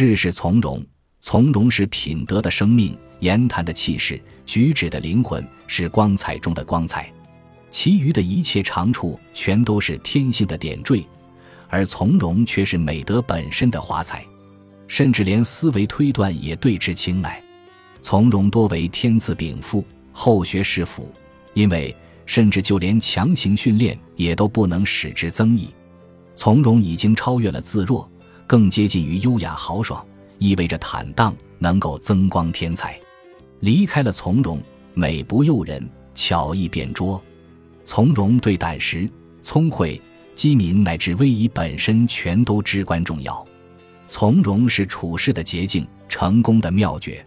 事事从容，从容是品德的生命，言谈的气势，举止的灵魂，是光彩中的光彩。其余的一切长处，全都是天性的点缀，而从容却是美德本身的华彩。甚至连思维推断也对之青睐。从容多为天赐禀赋，后学是辅，因为甚至就连强行训练也都不能使之增益。从容已经超越了自若，更接近于优雅豪爽，意味着坦荡，能够增光添彩。离开了从容，美不诱人，巧艺变拙。从容对胆识、聪慧、机敏乃至威仪本身，全都至关重要。从容是处事的捷径，成功的妙诀。